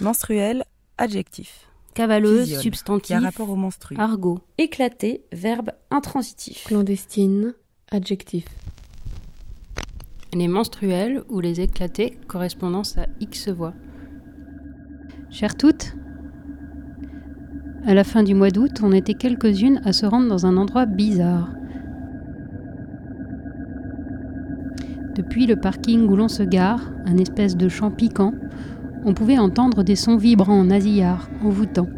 Menstruel, adjectif. Cavaleuse, substantif. Qui a rapport au menstru. Argot. Éclaté, verbe intransitif. Clandestine, adjectif. Les menstruels ou les éclatés, correspondance à X voix. Chères toutes, à la fin du mois d'août, on était quelques-unes à se rendre dans un endroit bizarre. Depuis le parking où l'on se gare, un espèce de champ piquant, on pouvait entendre des sons vibrants nasillards, envoûtants,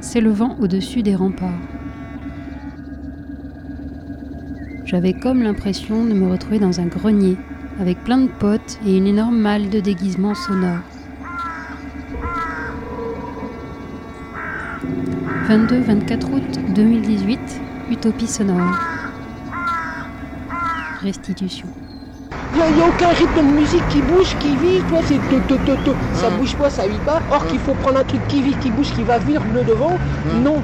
s'élevant au-dessus des remparts. J'avais comme l'impression de me retrouver dans un grenier, avec plein de potes et une énorme malle de déguisement sonore. 22-24 août 2018, Utopie sonore. Restitution. Il n'y a, aucun rythme de musique qui bouge, qui vit, toi, c'est to, to, to, to. ça bouge pas, ça vit pas. Or qu'il faut prendre un truc qui vit, qui bouge, qui va venir le devant, non.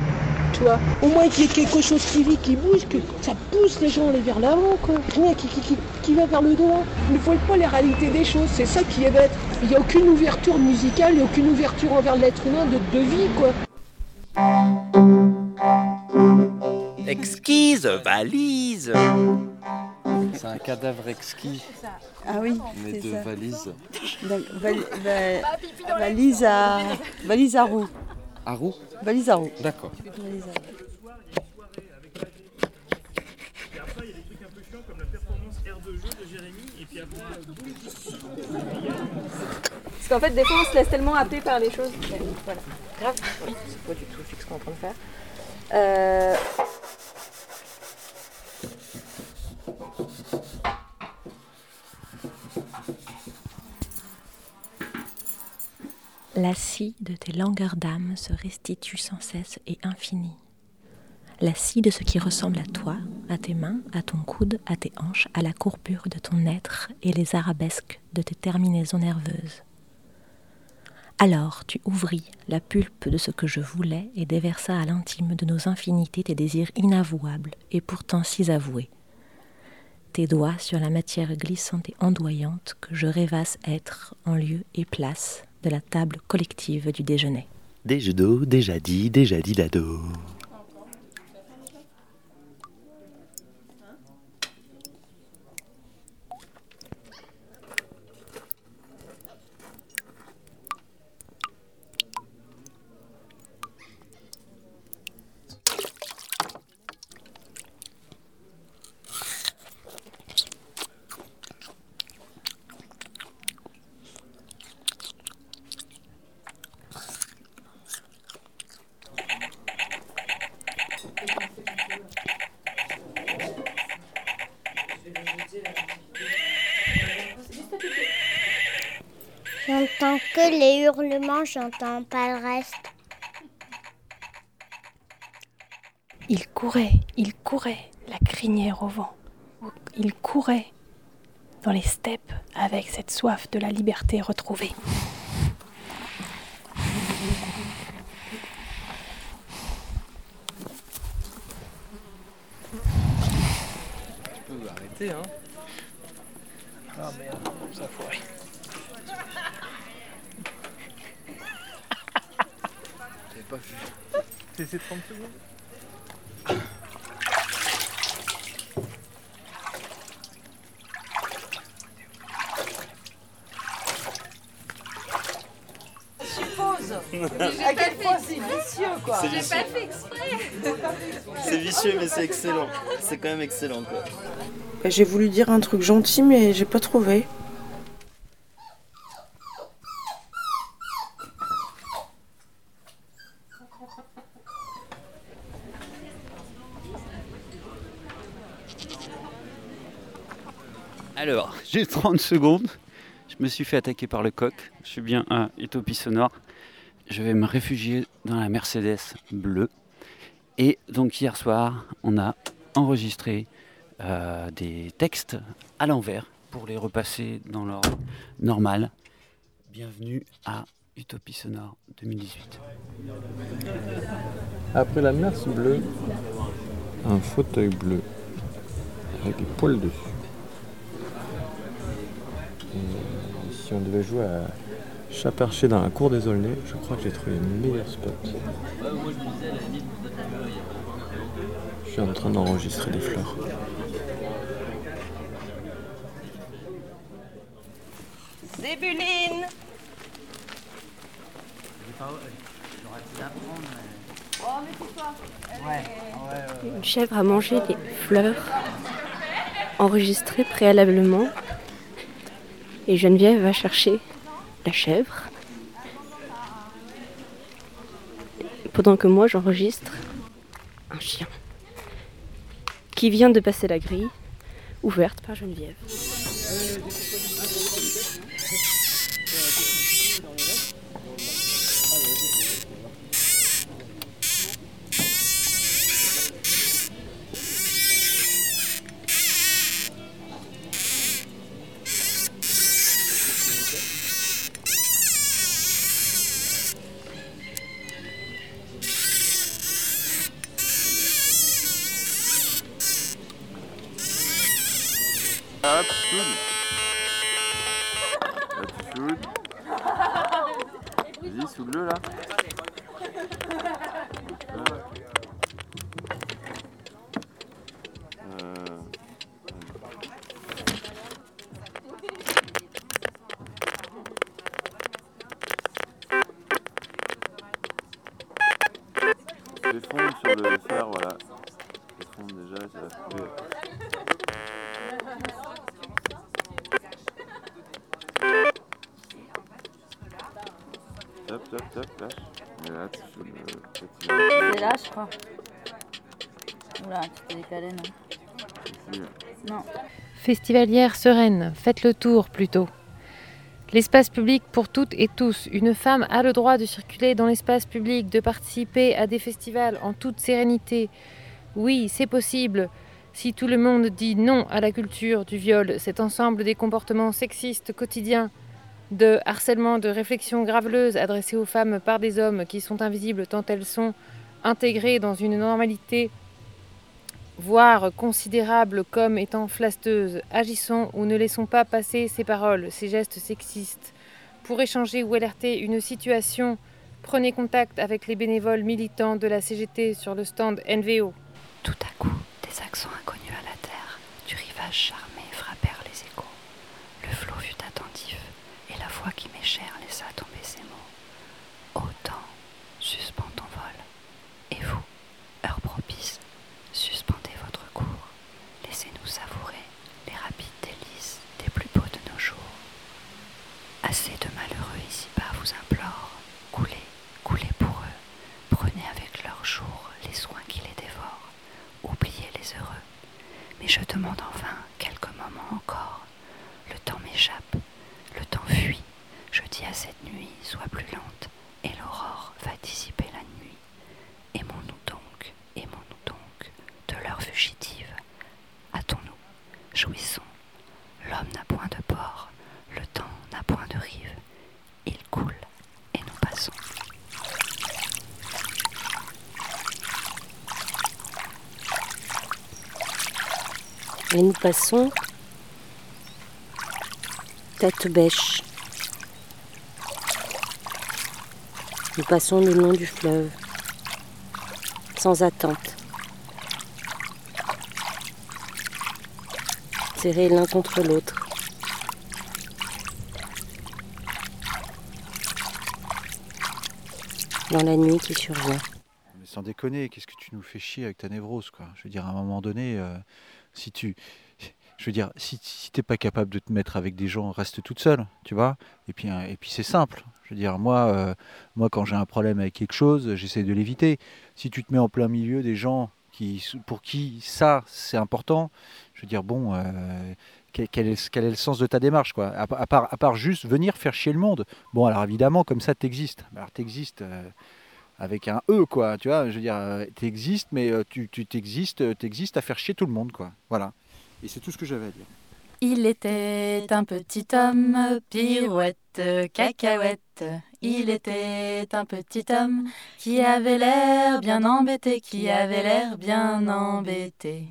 Tu vois, au moins qu'il y ait quelque chose qui vit, qui bouge, que ça pousse les gens à aller vers l'avant, quoi. Rien qui, qui, qui, qui va vers le devant. Il ne faut pas les réalités des choses, c'est ça qui est bête. Il n'y a aucune ouverture musicale, il n'y a aucune ouverture envers l'être humain de, de vie, quoi. Exquise valise C'est un cadavre exquis, Ah oui, mais c'est de ça. valise. Donc, val- va- valise à valise à roue. À roue Valise à roue. D'accord. Parce qu'en fait, des fois, on se laisse tellement happer par les choses. Voilà. Grave. C'est pas du tout ce qu'on est en train de faire? Euh, La scie de tes langueurs d'âme se restitue sans cesse et infinie. La scie de ce qui ressemble à toi, à tes mains, à ton coude, à tes hanches, à la courbure de ton être et les arabesques de tes terminaisons nerveuses. Alors tu ouvris la pulpe de ce que je voulais et déversa à l'intime de nos infinités tes désirs inavouables et pourtant si avoués. Tes doigts sur la matière glissante et ondoyante que je rêvasse être en lieu et place de la table collective du déjeuner. Do, déjà dit, déjà dit dado. J'entends que les hurlements, j'entends pas le reste. Il courait, il courait, la crinière au vent. Il courait dans les steppes avec cette soif de la liberté retrouvée. Tu peux arrêter, hein Ah merde, ça a foiré. J'avais pas vu. C'est ces 30 secondes Suppose À quel point c'est vicieux, quoi. C'est vicieux. C'est vicieux, mais c'est excellent. C'est quand même excellent, quoi. Bah, J'ai voulu dire un truc gentil, mais j'ai pas trouvé. Alors, j'ai 30 secondes. Je me suis fait attaquer par le coq. Je suis bien à Utopie Sonore. Je vais me réfugier dans la Mercedes bleue. Et donc hier soir, on a enregistré euh, des textes à l'envers pour les repasser dans l'ordre normal. Bienvenue à Utopie Sonore 2018. Après la merce bleue, un fauteuil bleu avec des poils dessus. Et si on devait jouer à Chat perché dans la cour des Aulnay, je crois que j'ai trouvé le meilleur spot. Je suis en train d'enregistrer des fleurs. Zébuline Une chèvre a mangé des fleurs enregistrées préalablement. Et Geneviève va chercher la chèvre. Pendant que moi j'enregistre un chien qui vient de passer la grille ouverte par Geneviève. Non. Festivalière sereine, faites le tour plutôt. L'espace public pour toutes et tous. Une femme a le droit de circuler dans l'espace public, de participer à des festivals en toute sérénité. Oui, c'est possible. Si tout le monde dit non à la culture du viol, cet ensemble des comportements sexistes quotidiens, de harcèlement, de réflexions graveleuses adressées aux femmes par des hommes qui sont invisibles tant elles sont intégrées dans une normalité voire considérable comme étant flasteuse. Agissons ou ne laissons pas passer ces paroles, ces gestes sexistes. Pour échanger ou alerter une situation, prenez contact avec les bénévoles militants de la CGT sur le stand NVO. Tout à coup, des accents inconnus à la terre, du rivage charmé frappèrent les échos. Le flot fut attentif, et la voix qui m'est chère laissa tomber ces mots. Autant, suspends ton vol. Et vous, heure propice, suspendez votre cours. Laissez-nous savourer les rapides délices des plus beaux de nos jours. Assez de malheureux ici-bas vous implore. Coulez, coulez pour eux. Prenez avec leur jour les soins qui les dévorent. Oubliez les heureux. Mais je demande enfin quelques moments encore. Le temps m'échappe, le temps fuit. Je dis à cette nuit, sois plus lente, et l'aurore va dissiper la nuit. Aimons-nous donc, aimons-nous donc, de l'heure fugitive. Hâtons-nous, jouissons. L'homme n'a point de port, le temps n'a point de rive. Il coule, et nous passons. Passons tête bêche. Nous passons le long du fleuve, sans attente, serrés l'un contre l'autre. Dans la nuit qui survient. Mais sans déconner, qu'est-ce que tu nous fais chier avec ta névrose, quoi? Je veux dire, à un moment donné, euh, si tu. Je veux si, t'es pas capable de te mettre avec des gens, reste toute seule, tu vois Et puis, euh, puis c'est simple. Je veux moi, euh, moi quand j'ai un problème avec quelque chose, j'essaie de l'éviter. Si tu te mets en plein milieu des gens qui, pour qui ça, c'est important, je veux dire, bon, euh, quel, est, le sens de ta démarche, quoi? À, part, juste venir faire chier le monde. Bon, alors évidemment, comme ça, t'existes. Alors t'existes avec un E, quoi, tu vois, je veux dire, euh, t'existes, mais euh, tu tu t'existes, euh, t'existes à faire chier tout le monde, quoi. Voilà. Et c'est tout ce que j'avais à dire. Il était un petit homme, pirouette, cacahuète. Il était un petit homme qui avait l'air bien embêté, qui avait l'air bien embêté.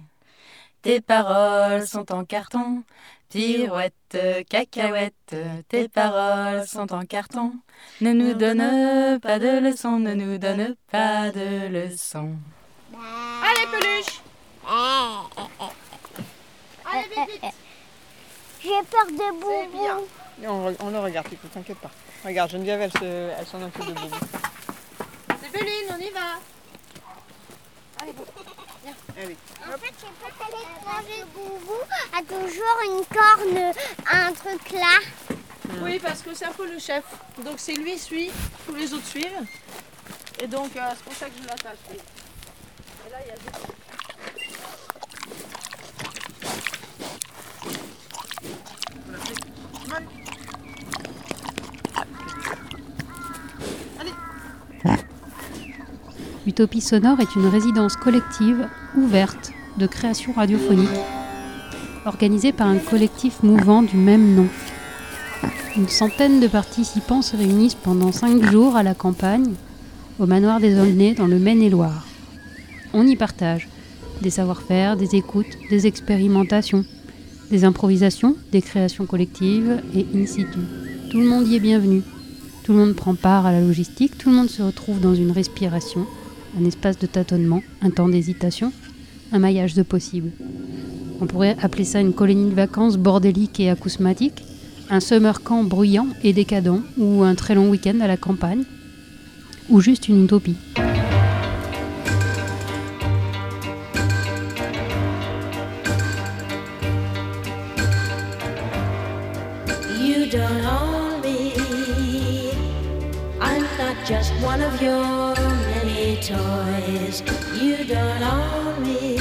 Tes paroles sont en carton, Pirouette, cacahuète, tes paroles sont en carton. Ne nous donne pas de leçons, ne nous donne pas de leçons. Allez, peluche Allez, vite, vite J'ai peur de Boubou. On, on le regarde, Pipo, t'inquiète pas. Regarde, Geneviève, elle se- elle s'en occupe de Boubou. C'est Béline, on y va Allez, Boubou. Allez. En fait, j'ai pas parce que Boubou a toujours une corne, un truc là. Oui, parce que c'est un peu le chef. Donc c'est lui suit, tous les autres suivent. Et donc euh, c'est pour ça que je l'attache. Et là, il y a deux- Utopie sonore est une résidence collective ouverte de création radiophonique, organisée par un collectif mouvant du même nom. Une centaine de participants se réunissent pendant cinq jours à la campagne, au manoir des Aulnay dans le Maine-et-Loire. On y partage des savoir-faire, des écoutes, des expérimentations, des improvisations, des créations collectives et in situ. Tout le monde y est bienvenu. Tout le monde prend part à la logistique, tout le monde se retrouve dans une respiration, un espace de tâtonnement, un temps d'hésitation, un maillage de possibles. On pourrait appeler ça une colonie de vacances bordélique et acousmatique, un summer camp bruyant et décadent, ou un très long week-end à la campagne, ou juste une utopie. Don't own me. I'm not just one of toys. You don't own me.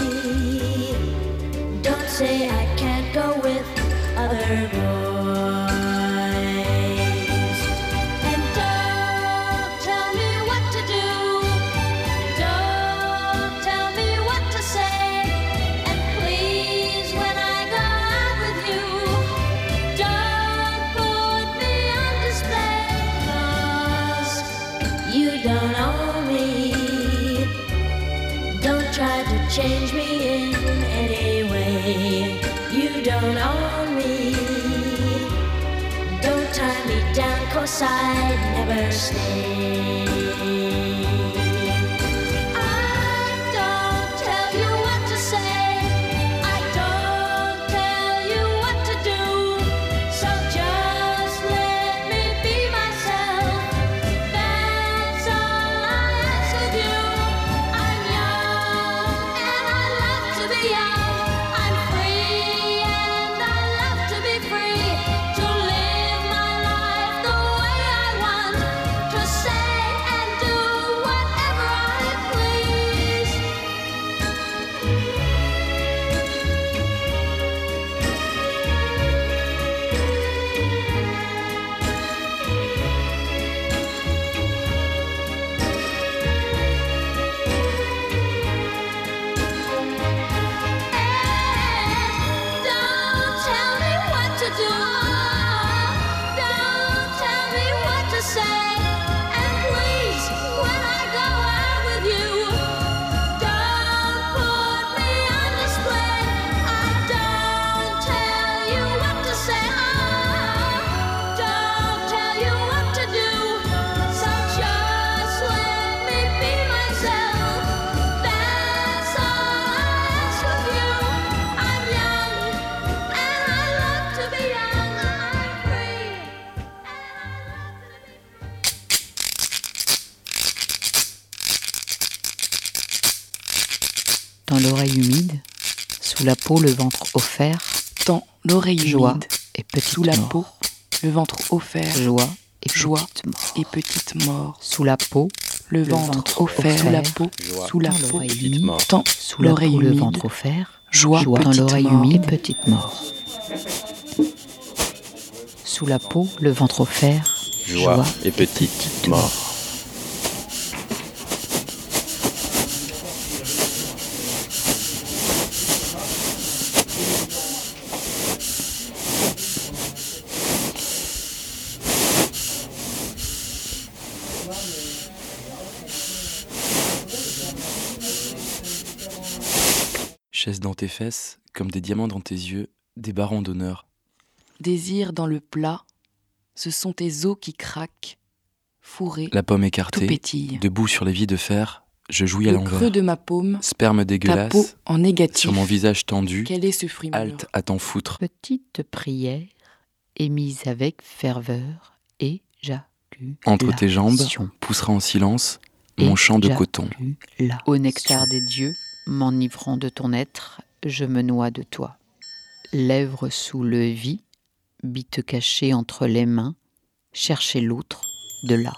Don't say I can't go with other boys. Peau le ventre offert. Dans l'oreille joie humide, et petite sous la mort. peau, le ventre offert. Joie et joie petite mort. et petite mort. Sous la peau, Le ventre offert, sous la peau, sous la dans peau, l'oreille humide, dans sous la l'oreille peau, le humide, ventre offert. joie, dans petite l'oreille humide, petite mort. Sous la peau, le ventre offert. Joie et petite mort. Dans tes fesses, comme des diamants dans tes yeux, des barons d'honneur, désir dans le plat, ce sont tes os qui craquent, fourrés, La pomme tout écartée, pétille. debout sur les vies de fer, je jouis à Le creux l'envers. de ma paume, Sperme ta dégueulasse, peau en négatif. sur mon visage tendu, Quel est ce fruit mûr halte à t'en foutre. Petite prière émise avec ferveur et Entre tes jambes, poussera en silence mon champ de coton. Au nectar des dieux, m'enivrant de ton être, je me noie de toi. Lèvres sous le vis, bite cachée entre les mains, chercher l'autre de là.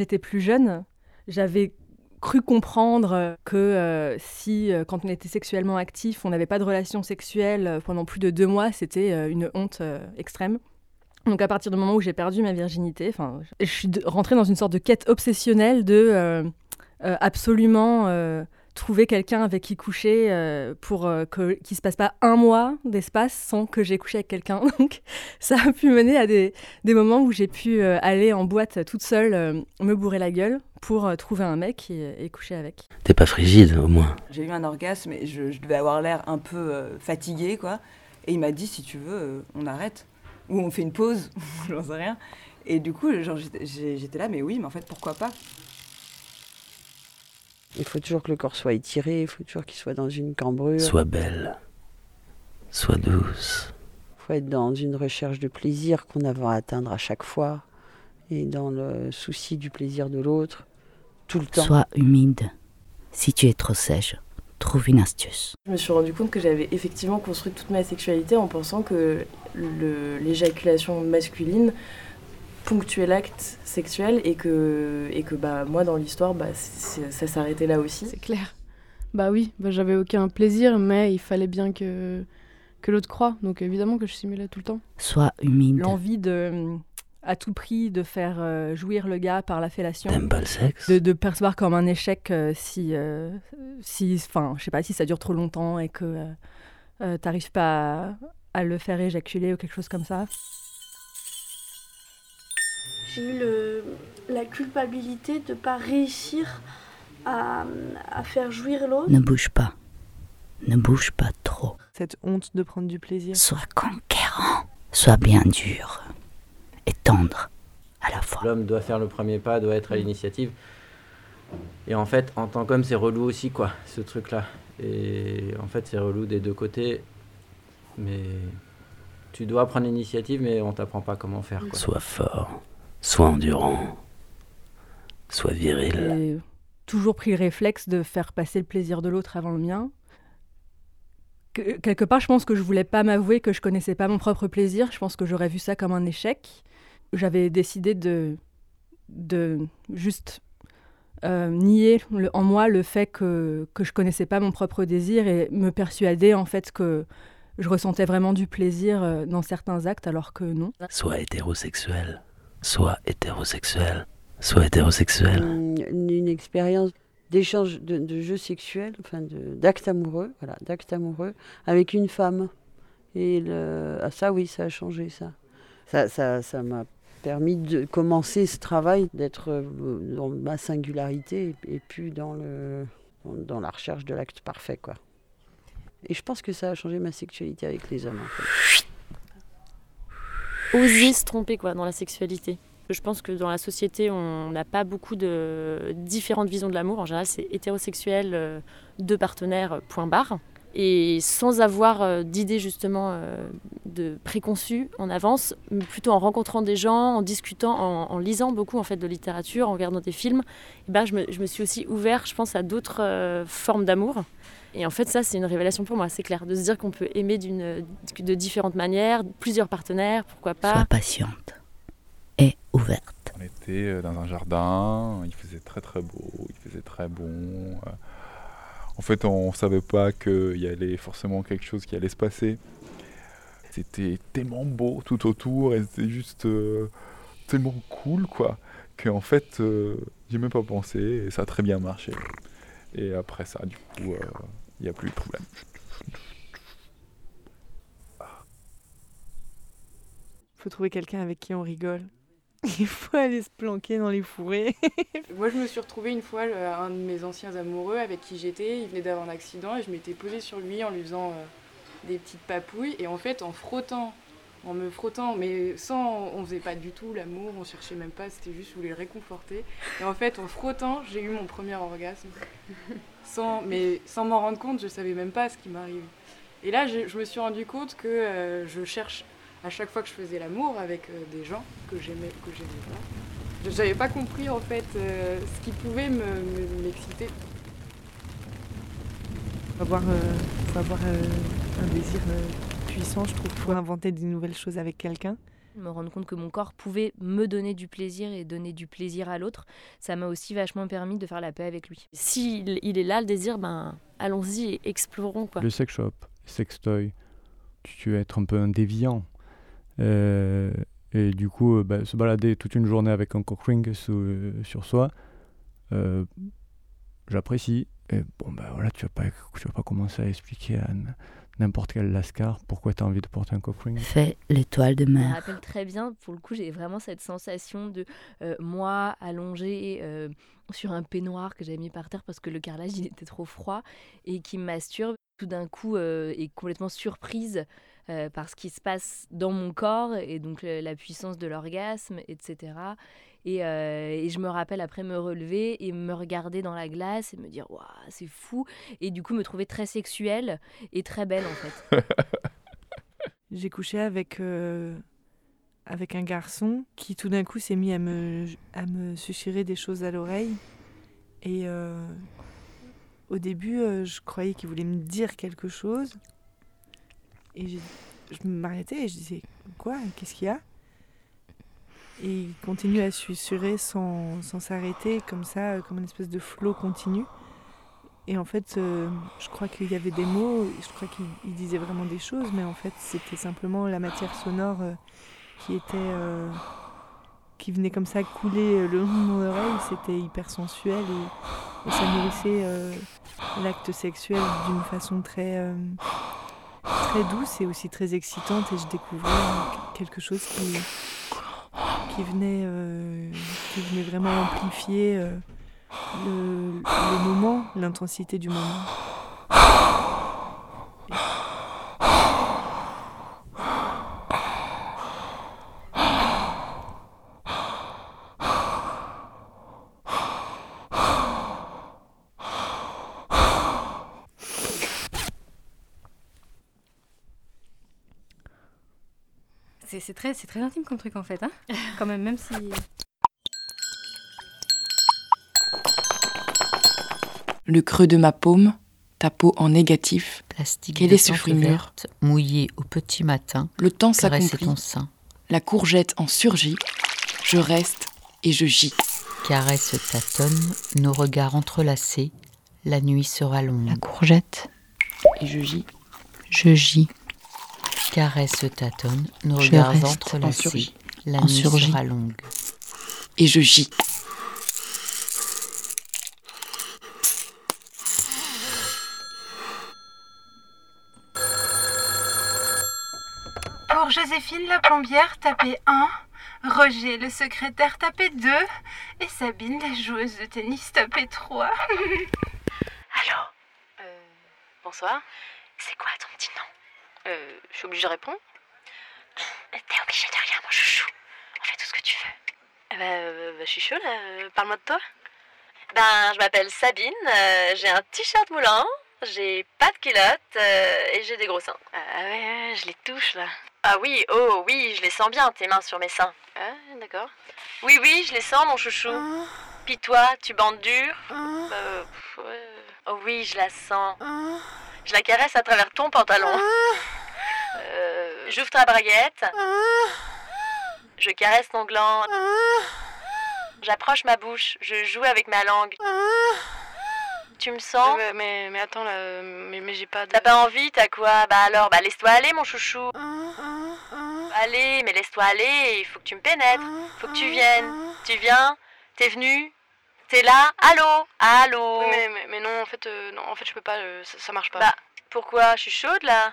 J'étais plus jeune, j'avais cru comprendre que euh, si, euh, quand on était sexuellement actif, on n'avait pas de relation sexuelle euh, pendant plus de deux mois, c'était une honte extrême. Donc à partir du moment où j'ai perdu ma virginité, je suis rentrée dans une sorte de quête obsessionnelle de absolument trouver quelqu'un avec qui coucher euh, pour euh, que- qu'il se passe pas un mois d'espace sans que j'ai couché avec quelqu'un. Donc ça a pu mener à des, des moments où j'ai pu euh, aller en boîte toute seule, euh, me bourrer la gueule pour euh, trouver un mec et, et coucher avec. T'es pas frigide, au moins. J'ai eu un orgasme et je, je devais avoir l'air un peu euh, fatiguée, quoi. Et il m'a dit, si tu veux, euh, on arrête. Ou on fait une pause, j'en sais rien. Et du coup, genre, j'étais là, mais oui, mais en fait, pourquoi pas? Il faut toujours que le corps soit étiré, il faut toujours qu'il soit dans une cambrure. Sois belle. Sois douce. Il faut être dans une recherche de plaisir qu'on a à atteindre à chaque fois. Et dans le souci du plaisir de l'autre, tout le temps. Sois humide. Si tu es trop sèche, trouve une astuce. Je me suis rendu compte que j'avais effectivement construit toute ma sexualité en pensant que l'éjaculation masculine ponctuait l'acte sexuel et que, et que bah, moi dans l'histoire bah, c'est- ça s'arrêtait là aussi. C'est clair. Bah oui, bah j'avais aucun plaisir, mais il fallait bien que, que l'autre croie. Donc évidemment que je simulais tout le temps. Sois humide. L'envie de, à tout prix, de faire euh, jouir le gars par la fellation. T'aimes pas le sexe? De, de percevoir comme un échec euh, si, euh, si, enfin, je sais pas, si ça dure trop longtemps et que euh, euh, t'arrives pas à, à le faire éjaculer ou quelque chose comme ça. J'ai eu le, la culpabilité de ne pas réussir à, à faire jouir l'autre. Ne bouge pas. Ne bouge pas trop. Cette honte de prendre du plaisir. Sois conquérant. Sois bien dur. Et tendre à la fois. L'homme doit faire le premier pas, doit être à l'initiative. Et en fait, en tant qu'homme, c'est relou aussi, quoi, ce truc-là. Et en fait, c'est relou des deux côtés. Mais tu dois prendre l'initiative, mais on t'apprend pas comment faire, quoi. Sois fort. Sois endurant. Sois viril. J'ai toujours pris le réflexe de faire passer le plaisir de l'autre avant le mien. Que- quelque part, je pense que je voulais pas m'avouer que je connaissais pas mon propre plaisir. Je pense que j'aurais vu ça comme un échec. J'avais décidé de, de juste euh, nier le- en moi le fait que, que je connaissais pas mon propre désir et me persuader en fait que je ressentais vraiment du plaisir euh, dans certains actes alors que non. Sois hétérosexuel. Sois hétérosexuel. Sois hétérosexuel. Une, expérience d'échange de, jeux sexuels, enfin d'actes amoureux, voilà, amoureux avec une femme. Et ah, ça, oui, ça a changé ça. Ça, ça, ça m'a permis de commencer ce travail, d'être euh, dans ma singularité et, et plus dans le la recherche de l'acte parfait, quoi. Et je pense que ça a changé ma sexualité avec les hommes. Oser se tromper quoi, dans la sexualité. Je pense que dans la société, on n'a pas beaucoup de différentes visions de l'amour. En général, c'est hétérosexuel, euh, deux partenaires, euh, point barre. Et sans avoir euh, d'idées justement de préconçues en avance, plutôt en rencontrant des gens, en discutant, en, lisant beaucoup en fait de littérature, en regardant des films, eh ben, je, me, je me suis aussi ouvert, je pense, à d'autres formes d'amour. Et en fait, ça, c'est une révélation pour moi, c'est clair, de se dire qu'on peut aimer de différentes manières, plusieurs partenaires, pourquoi pas. Sois patiente. Et ouverte. On était euh, dans un jardin, il faisait très très beau, il faisait très bon. euh. En fait, on savait pas qu'il y allait forcément quelque chose qui allait se passer. C'était tellement beau tout autour et c'était juste euh, tellement cool quoi qu'en fait, euh, j'ai même pas pensé et ça a très bien marché. Et après ça, du coup, euh, il n'y a plus de problème. faut trouver quelqu'un avec qui on rigole. Il faut aller se planquer dans les fourrés. Moi, je me suis retrouvée une fois, le- un de mes anciens amoureux avec qui j'étais, il venait d'avoir un accident et je m'étais posée sur lui en lui faisant euh, des petites papouilles et en fait, en frottant, en me frottant, mais sans, on faisait pas du tout l'amour, on cherchait même pas, c'était juste je voulais le réconforter. Et en fait, en frottant, j'ai eu mon premier orgasme, sans, mais sans m'en rendre compte, je savais même pas ce qui m'arrive. Et là, je, je me suis rendu compte que euh, je cherche à chaque fois que je faisais l'amour avec euh, des gens que j'aimais que j'aimais pas. Je n'avais pas compris en fait euh, ce qui pouvait me- me- m'exciter. faut avoir, avoir un désir puissant, je trouve, pour inventer des nouvelles choses avec quelqu'un. Me rendre compte que mon corps pouvait me donner du plaisir et donner du plaisir à l'autre, ça m'a aussi vachement permis de faire la paix avec lui. S'il il est là, le désir, ben allons-y et explorons quoi. Le sex shop, sextoy, tu, tu veux être un peu un déviant. Euh, et du coup, euh, bah, se balader toute une journée avec un cock ring sous- euh, sur soi, euh, j'apprécie. Et bon, bah voilà, tu vas pas, tu vas pas commencer à expliquer à n- n'importe quel lascar pourquoi tu as envie de porter un cock ring. Fais l'étoile de Je me mer. rappelle très bien, pour le coup, j'ai vraiment cette sensation de euh, moi allongée euh, sur un peignoir que j'avais mis par terre parce que le carrelage il était trop froid et qui me masturbe. Tout d'un coup, euh, est complètement surprise euh, par ce qui se passe dans mon corps et donc le- la puissance de l'orgasme, etc. Et, euh, et je me rappelle après me relever et me regarder dans la glace et me dire waouh c'est fou et du coup me trouver très sexuelle et très belle en fait. J'ai couché avec, euh, avec un garçon qui tout d'un coup s'est mis à me, à me des choses à l'oreille. Et euh, au début, je croyais qu'il voulait me dire quelque chose. Et j'ai- je m'arrêtais et je disais Quoi? Qu'est-ce qu'il y a? Et il continue à susurrer sans s'arrêter, comme ça, euh, comme une espèce de flot continu. Et en fait, euh, je crois qu'il y avait des mots, je crois qu'il disait vraiment des choses, mais en fait, c'était simplement la matière sonore euh, qui était. Qui venait comme ça couler le long de mon oreille. C'était hyper sensuel et, et ça nourrissait l'acte sexuel d'une façon très. très douce et aussi très excitante. Et je découvrais quelque chose qui. Qui venait, qui venait vraiment amplifier le, le moment, l'intensité du moment. C'est très, très intime comme truc en fait, hein quand même, même si... le creux de ma paume, ta peau en négatif. Plastique Quel est ce fruit mûr Mouillé au petit matin. Le temps s'accomplit. ton sein. La courgette en surgit. Je reste et je gis. Caresse tâtonne, nos regards entrelacés. La nuit sera longue. La courgette et je gis. Je gis. Caresse tâtonne, nos regards entrelacés. La nuit sera longue. Et je gis. Joséphine la plombière, tapez 1. Roger le secrétaire, tapez 2. Et Sabine la joueuse de tennis, tapez 3. Allô euh, Bonsoir. C'est quoi ton petit nom? Euh, Je suis obligée de répondre T'es obligée de rien, mon chouchou. On fait tout ce que tu veux. Eh ben, euh, bah, je suis chaud là. Euh, parle-moi de toi. Ben, je m'appelle Sabine. j'ai un t-shirt moulant. J'ai pas de culotte et j'ai des gros seins. Ah ouais, je les touche là. Ah oui, oh oui, je les sens bien, tes mains sur mes seins. Ah, d'accord. Oui, oui, je les sens, mon chouchou. Ah. Puis toi, tu bandes dur? Ah. Bah, ouais. Oh oui, je la sens. Je la caresse à travers ton pantalon. Euh, J'ouvre ta braguette. Je caresse ton gland. J'approche ma bouche. Je joue avec ma langue. Tu me sens? Mais, mais, mais, attends, là, mais, mais j'ai pas de... T'as pas envie, t'as quoi? Bah alors, bah laisse-toi aller, mon chouchou. Allez, mais laisse-toi aller, il faut que tu me pénètres. Faut que tu viennes. Tu viens? T'es venu? T'es là? Allô? Allô? Mais, mais, mais, non, en fait, euh, non, en fait, je peux pas, euh, ça, ça, marche pas. Bah, pourquoi? Je suis chaude, là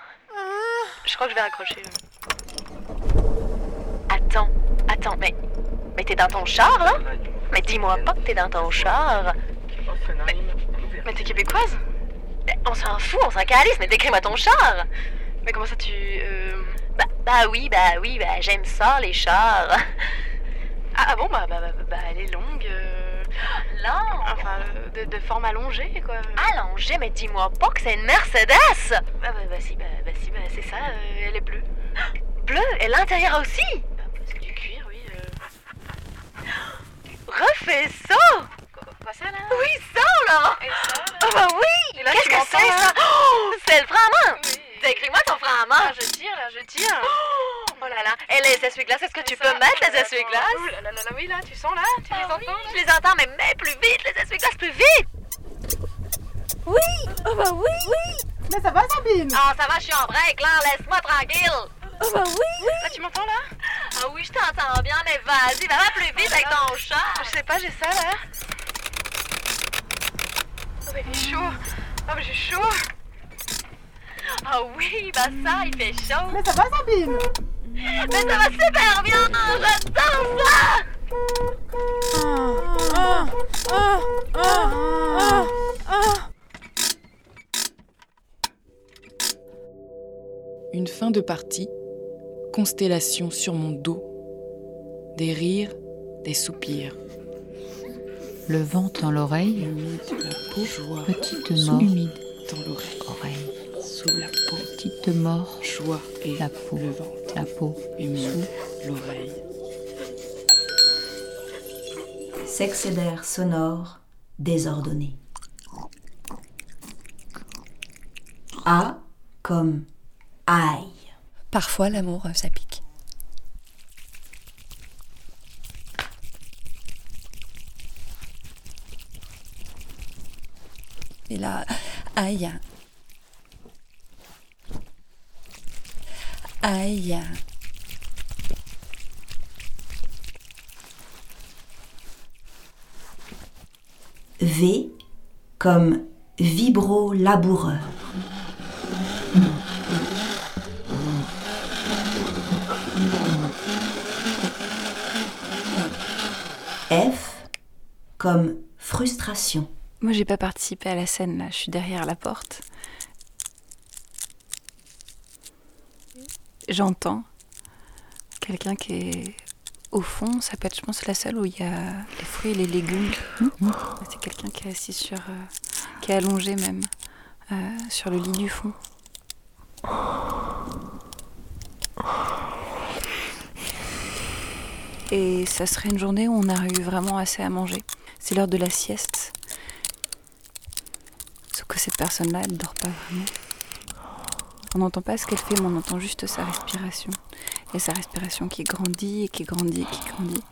Je crois que je vais raccrocher. Attends, attends, mais... Mais t'es dans ton char, là? Mais dis-moi pas que t'es dans ton char. Mais, mais t'es québécoise? On s'en fout, on s'en calisse, mais décris-moi ton char Mais comment ça tu... Euh... Bah, bah oui, bah oui, bah j'aime ça, les chars. Ah, ah bon, bah, bah, bah, bah, elle est longue. Euh... Longue Enfin, euh, de, de, forme allongée, quoi. Allongée Mais dis-moi pas que c'est une Mercedes. Bah, bah, bah si, bah, bah si, bah c'est ça, euh, elle est bleue. Bleue Et l'intérieur aussi. Bah, C'est du cuir, oui. Euh... Refais ça. Quoi ça, là? Oui, ça, là. Et ça, là? Oh bah oui. Qu'est-ce que c'est, ça? oh, C'est le frein à main. Oui. Décris-moi ton frein à main. Ah, Je tire, là, je tire. Oh, oh là là. Et les essuie-glaces, est-ce que tu peux mettre les essuie-glaces? Oh là là là, oui, là, tu sens, là Tu ah, les entends? Oui, Je les entends, mais mets plus vite, les essuie-glaces, plus vite! Oui! Oh bah oui! Oui! Mais ça va, Sabine? Ah, ça va, je suis en break, là, laisse-moi tranquille. Oh bah oui, oui! Là, tu m'entends, là? Ah oui, je t'entends bien, mais vas-y, va, plus vite avec ton chat. Je sais pas, j'ai ça, là. Oh, mais il fait chaud. Oh, mais j'ai chaud. Ah oui, bah ça, il fait chaud. Mais ça va, Sabine? Mais ça va super bien J'adore ça. Une fin de partie, constellation sur mon dos, des rires, des soupirs. Le vent dans l'oreille, petite mort, humide dans l'oreille, oreille, sous la petite mort, joie et la peau, le ventre, la peau, humide, sous l'oreille. Sexédaire sonore désordonné. A comme aïe. Parfois l'amour, ça pique. Et là, aïe. Aïe. V comme vibro-laboureur. F comme frustration. Moi, j'ai pas participé à la scène, là. Je suis derrière la porte. J'entends quelqu'un qui est au fond. Ça peut être, je pense, la salle où il y a les fruits et les légumes. C'est quelqu'un qui est assis sur. euh, qui est allongé même, euh, sur le lit du fond. Et ça serait une journée où on a eu vraiment assez à manger. C'est l'heure de la sieste. Sauf que cette personne-là, elle ne dort pas vraiment. On n'entend pas ce qu'elle fait, mais on entend juste sa respiration. Et sa respiration qui grandit et qui grandit et qui grandit.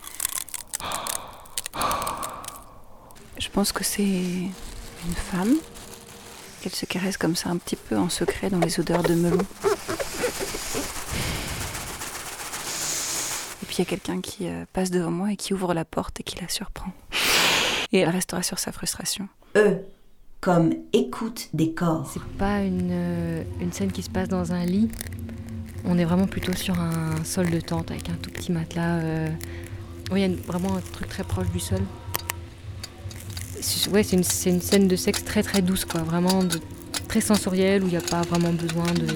Je pense que c'est une femme qu'elle se caresse comme ça un petit peu en secret dans les odeurs de melon. Et puis il y a quelqu'un qui euh, passe devant moi et qui ouvre la porte et qui la surprend. Et elle restera sur sa frustration. E comme écoute des corps. C'est pas une, euh, une scène qui se passe dans un lit. On est vraiment plutôt sur un sol de tente avec un tout petit matelas. euh. Oui, il y a vraiment un truc très proche du sol. Ouais, c'est une, une scène de sexe très très douce, quoi. Vraiment très sensorielle où il n'y a pas vraiment besoin de,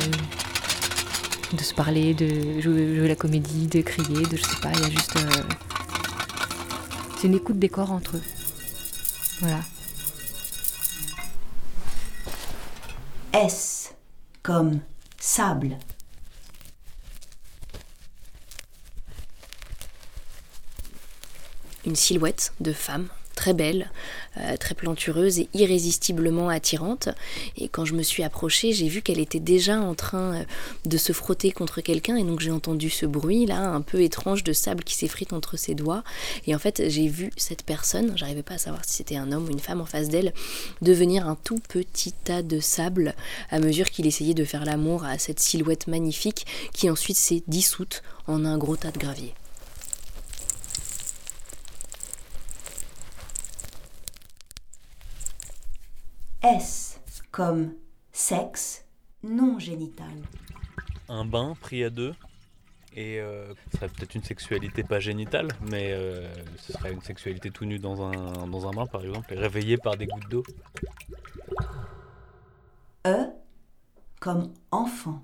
de se parler, de jouer, jouer la comédie, de crier, de je sais pas. Il y a juste. euh, C'est une écoute des corps entre eux. Voilà. S comme sable. une silhouette de femme très belle, euh, très plantureuse et irrésistiblement attirante. Et quand je me suis approchée, j'ai vu qu'elle était déjà en train euh, de se frotter contre quelqu'un et donc j'ai entendu ce bruit là un peu étrange de sable qui s'effrite entre ses doigts. Et en fait, j'ai vu cette personne, j'arrivais pas à savoir si c'était un homme ou une femme en face d'elle, devenir un tout petit tas de sable à mesure qu'il essayait de faire l'amour à cette silhouette magnifique qui ensuite s'est dissoute en un gros tas de gravier. S comme sexe non génital. un bain pris à deux. Et euh, ce serait peut-être une sexualité pas génitale, mais euh, ce serait une sexualité tout nu dans un, dans un bain par exemple, et réveillé par des gouttes d'eau. E comme enfant.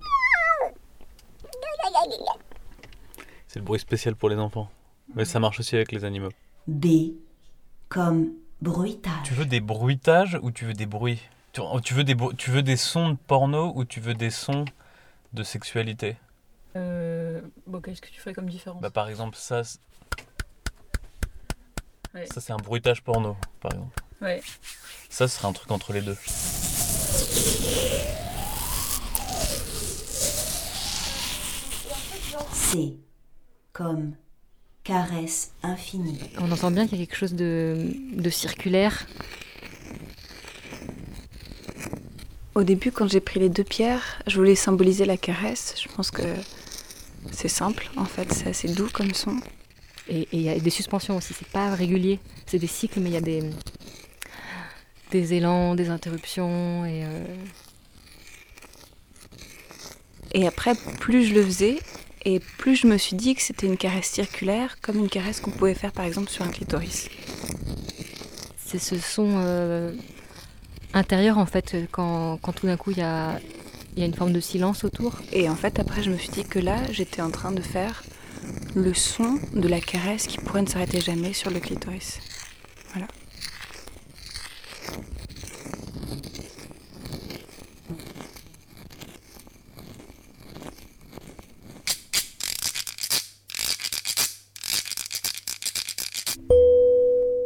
C'est le bruit spécial pour les enfants. Mais ça marche aussi avec les animaux. B comme bruitage. Tu veux des bruitages ou tu veux des bruits? Tu, tu veux des, tu veux des sons de porno ou tu veux des sons de sexualité? Euh, bon, qu'est-ce que tu ferais comme différence? Bah, Par exemple, ça, c'est- Ouais. ça c'est un bruitage porno, par exemple. Ouais. Ça, ce serait un truc entre les deux. C comme caresse infinie. On entend bien qu'il y a quelque chose de, de circulaire. Au début, quand j'ai pris les deux pierres, je voulais symboliser la caresse. Je pense que c'est simple, en fait, c'est assez doux comme son. Et et il y a des suspensions aussi, c'est pas régulier. C'est des cycles, mais il y a des, des élans, des interruptions. Et euh, Et après, plus je le faisais, et plus je me suis dit que c'était une caresse circulaire, comme une caresse qu'on pouvait faire par exemple sur un clitoris. c'est ce son euh, intérieur en fait, quand, quand tout d'un coup il y a, il y a une forme de silence autour. Et en fait, après, je me suis dit que là, j'étais en train de faire le son de la caresse qui pourrait ne s'arrêter jamais sur le clitoris. Voilà.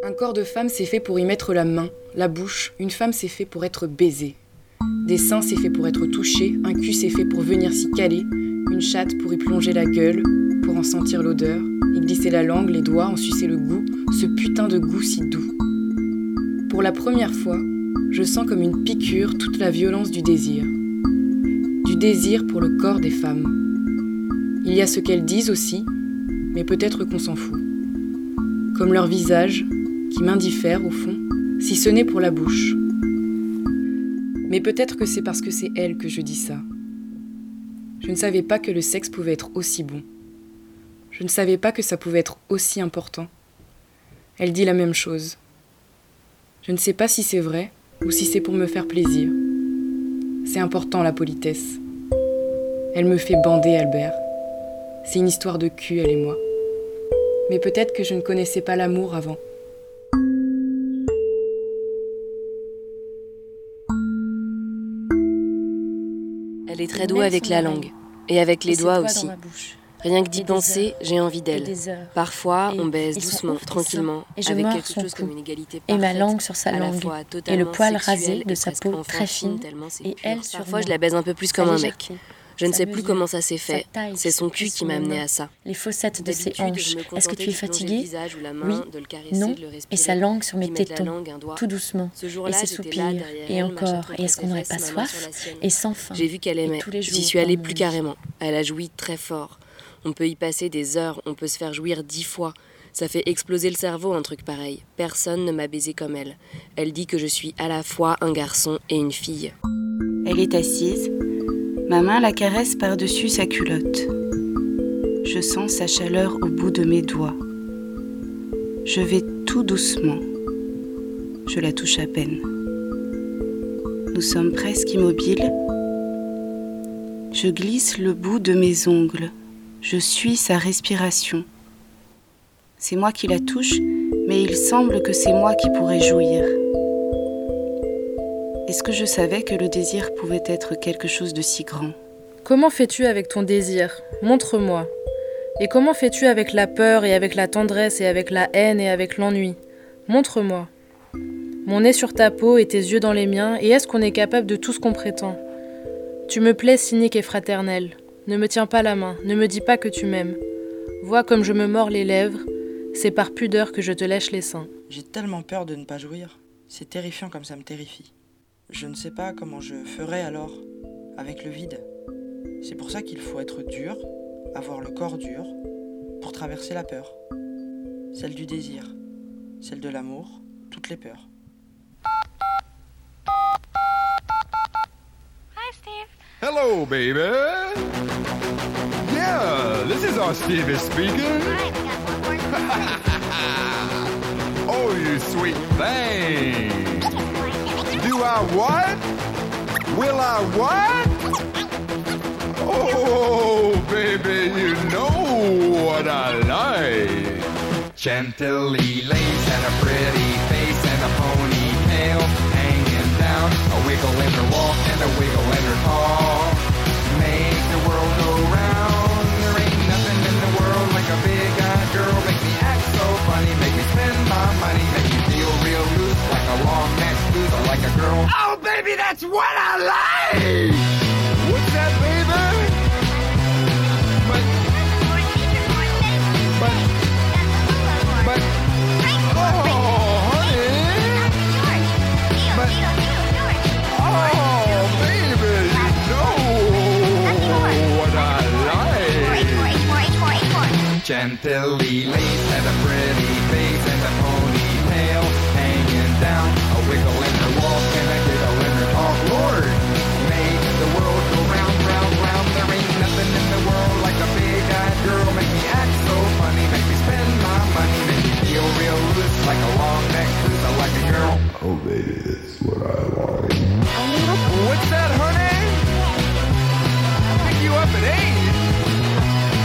Un corps de femme, c'est fait pour y mettre la main, la bouche. Une femme, c'est fait pour être baisée. Des seins, c'est fait pour être touché. Un cul, c'est fait pour venir s'y caler. Une chatte pour y plonger la gueule, pour en sentir l'odeur. Y glisser la langue, les doigts, en sucer le goût. Ce putain de goût si doux. Pour la première fois, je sens comme une piqûre toute la violence du désir. Du désir pour le corps des femmes. Il y a ce qu'elles disent aussi, mais peut-être qu'on s'en fout. Comme leur visage, qui m'indiffère au fond, si ce n'est pour la bouche. Mais peut-être que c'est parce que c'est elle que je dis ça. Je ne savais pas que le sexe pouvait être aussi bon. Je ne savais pas que ça pouvait être aussi important. Elle dit la même chose. Je ne sais pas si c'est vrai ou si c'est pour me faire plaisir. C'est important la politesse. Elle me fait bander, Albert. C'est une histoire de cul, elle et moi. Mais peut-être que je ne connaissais pas l'amour avant. Elle est très douée avec la langue. Et avec les doigts aussi. Rien que d'y penser, j'ai envie d'elle. Parfois, on baise doucement, tranquillement, et je avec quelque chose comme une égalité et ma parfaite, langue sur sa langue, et le poil rasé de sa peau très fine, et elle sur Parfois, moi. je la baise un peu plus comme un mec. Je ne sa sais plus comment ça s'est fait. C'est son cul qui m'a amené à ça. Les fossettes de ses hanches. Est-ce que tu es fatigué Oui. Non. Et sa langue sur mes tétons. Tout doucement. Ce Et ses soupirs. Et encore. Et est-ce qu'on n'aurait pas soif. Et sans faim. J'ai vu qu'elle aimait. J'y suis allée plus carrément. Elle a joui très fort. On peut y passer des heures, on peut se faire jouir dix fois. Ça fait exploser le cerveau, un truc pareil. Personne ne m'a baisé comme elle. Elle dit que je suis à la fois un garçon et une fille. Elle est assise. Ma main la caresse par-dessus sa culotte. Je sens sa chaleur au bout de mes doigts. Je vais tout doucement. Je la touche à peine. Nous sommes presque immobiles. Je glisse le bout de mes ongles. Je suis sa respiration. C'est moi qui la touche, mais il semble que c'est moi qui pourrais jouir. Est-ce que je savais que le désir pouvait être quelque chose de si grand? Comment fais-tu avec ton désir? Montre-moi. Et comment fais-tu avec la peur et avec la tendresse et avec la haine et avec l'ennui? Montre-moi. Mon nez sur ta peau et tes yeux dans les miens, et est-ce qu'on est capable de tout ce qu'on prétend? Tu me plais cynique et fraternel. Ne me tiens pas la main, ne me dis pas que tu m'aimes. Vois comme je me mords les lèvres, c'est par pudeur que je te lèche les seins. J'ai tellement peur de ne pas jouir. C'est terrifiant comme ça me terrifie. Je ne sais pas comment je ferai alors avec le vide. C'est pour ça qu'il faut être dur, avoir le corps dur, pour traverser la peur. Celle du désir, celle de l'amour, toutes les peurs. Hello, baby. Yeah, this is our Stevie speaking. oh, you sweet thing. I what? Will I what? Oh, baby, you know what I like. Chantilly lace and a pretty face and a ponytail hanging down. A wiggle in her walk and a wiggle in her talk. Make the world go round. There ain't nothing in the world like a big-eyed girl. Make me act so funny. Make me spend my money. Make me like a girl. Oh, baby, that's what I like. What's that, baby? But, but, but, oh, honey. But, oh, baby, you know what I like. Chantilly lace had a pretty face and a ponytail hanging down. A wiggle like a long neck. I like a girl. Oh, baby, that's what I like. What's that, honey? Pick you up at eight.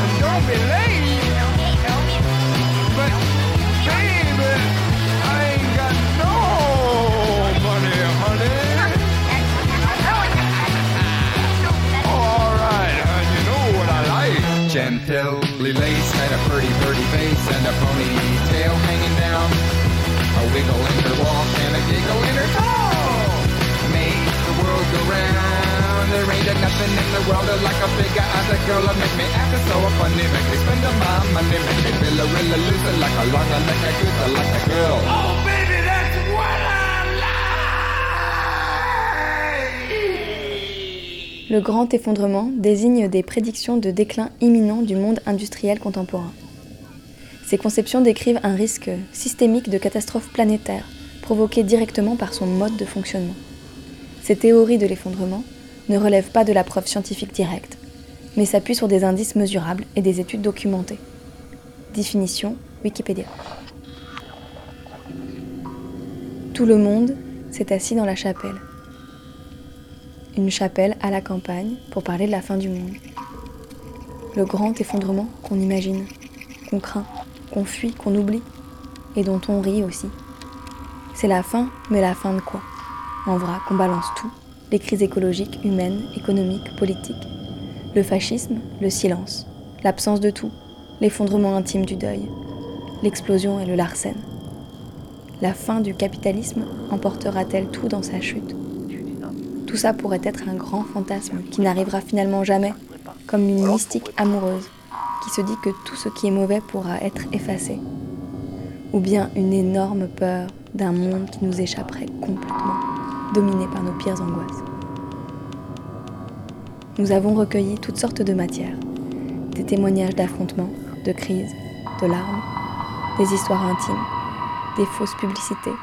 And don't be late. But, baby, I ain't got no money, honey. Oh, all right, hon, you know what I like. Chantilly lace had a pretty, pretty face and a ponytail hanging down. A Le grand effondrement désigne des prédictions de déclin imminent du monde industriel contemporain. Ces conceptions décrivent un risque systémique de catastrophe planétaire provoqué directement par son mode de fonctionnement. Ces théories de l'effondrement ne relèvent pas de la preuve scientifique directe, mais s'appuient sur des indices mesurables et des études documentées. Définition Wikipédia. Tout le monde s'est assis dans la chapelle. Une chapelle à la campagne pour parler de la fin du monde. Le grand effondrement qu'on imagine, qu'on craint, qu'on fuit, qu'on oublie, et dont on rit aussi. C'est la fin, mais la fin de quoi? En vrac, on balance tout, les crises écologiques, humaines, économiques, politiques, le fascisme, le silence, l'absence de tout, l'effondrement intime du deuil, l'explosion et le larcène. La fin du capitalisme emportera-t-elle tout dans sa chute? Tout ça pourrait être un grand fantasme qui n'arrivera finalement jamais, comme une mystique amoureuse qui se dit que tout ce qui est mauvais pourra être effacé. Ou bien une énorme peur d'un monde qui nous échapperait complètement, dominé par nos pires angoisses. Nous avons recueilli toutes sortes de matières, des témoignages d'affrontements, de crises, de larmes, des histoires intimes, des fausses publicités,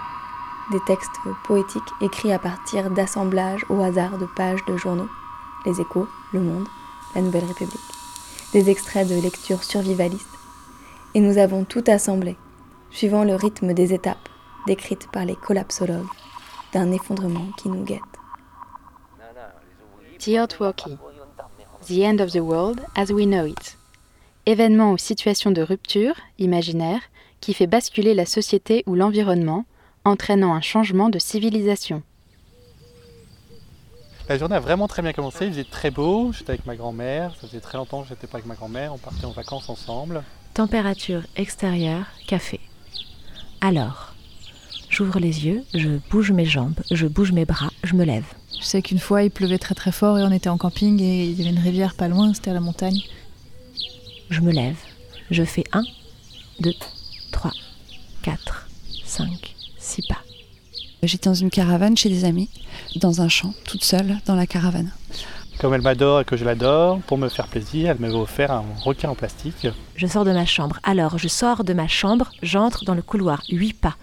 des textes poétiques écrits à partir d'assemblages au hasard de pages de journaux, Les Échos, Le Monde, La Nouvelle République, des extraits de lectures survivalistes, et nous avons tout assemblé, suivant le rythme des étapes décrites par les collapsologues d'un effondrement qui nous guette. The Walkie. The End of the World as We Know It. Événement ou situation de rupture, imaginaire, qui fait basculer la société ou l'environnement, entraînant un changement de civilisation. La journée a vraiment très bien commencé, il faisait très beau, j'étais avec ma grand-mère, ça faisait très longtemps que j'étais pas avec ma grand-mère, on partait en vacances ensemble. Température extérieure, café. Alors, j'ouvre les yeux, je bouge mes jambes, je bouge mes bras, je me lève. Je sais qu'une fois il pleuvait très très fort et on était en camping et il y avait une rivière pas loin, c'était à la montagne. Je me lève, je fais 1, 2, 3, 4, 5, 6 pas. J'étais dans une caravane chez des amis, dans un champ, toute seule, dans la caravane. Comme elle m'adore et que je l'adore, pour me faire plaisir, elle m'avait offert un requin en plastique. Je sors de ma chambre. Alors, je sors de ma chambre, j'entre dans le couloir, 8 pas.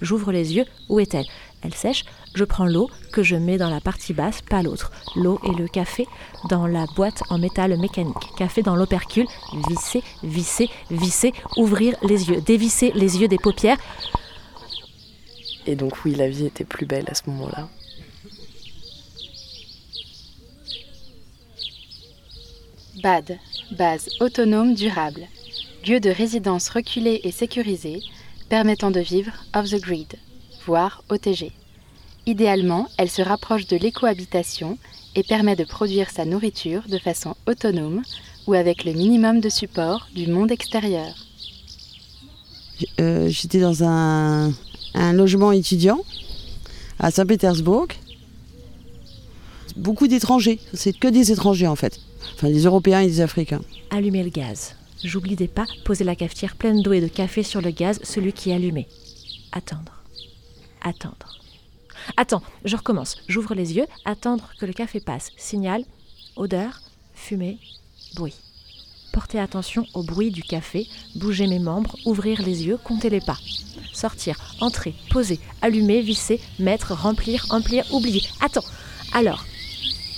J'ouvre les yeux, où est-elle? Elle sèche, je prends l'eau que je mets dans la partie basse, pas l'autre. L'eau et le café dans la boîte en métal mécanique. Café dans l'opercule, visser, visser, visser, ouvrir les yeux, dévisser les yeux des paupières. Et donc oui, la vie était plus belle à ce moment-là. BAD, base autonome durable, lieu de résidence reculé et sécurisé, permettant de vivre off the grid, voire OTG. Idéalement, elle se rapproche de l'écohabitation et permet de produire sa nourriture de façon autonome ou avec le minimum de support du monde extérieur. Euh, J'étais dans un, un logement étudiant à Saint-Pétersbourg. Beaucoup d'étrangers, c'est que des étrangers en fait. Enfin des Européens et des Africains. Allumer le gaz. J'oublie des pas, poser la cafetière pleine d'eau et de café sur le gaz, celui qui est allumé. Attendre. Attendre. Attends, je recommence. J'ouvre les yeux, attendre que le café passe. Signal, odeur, fumée, bruit. Porter attention au bruit du café, bouger mes membres, ouvrir les yeux, compter les pas. Sortir, entrer, poser, allumer, visser, mettre, remplir, emplir, oublier. Attends. Alors,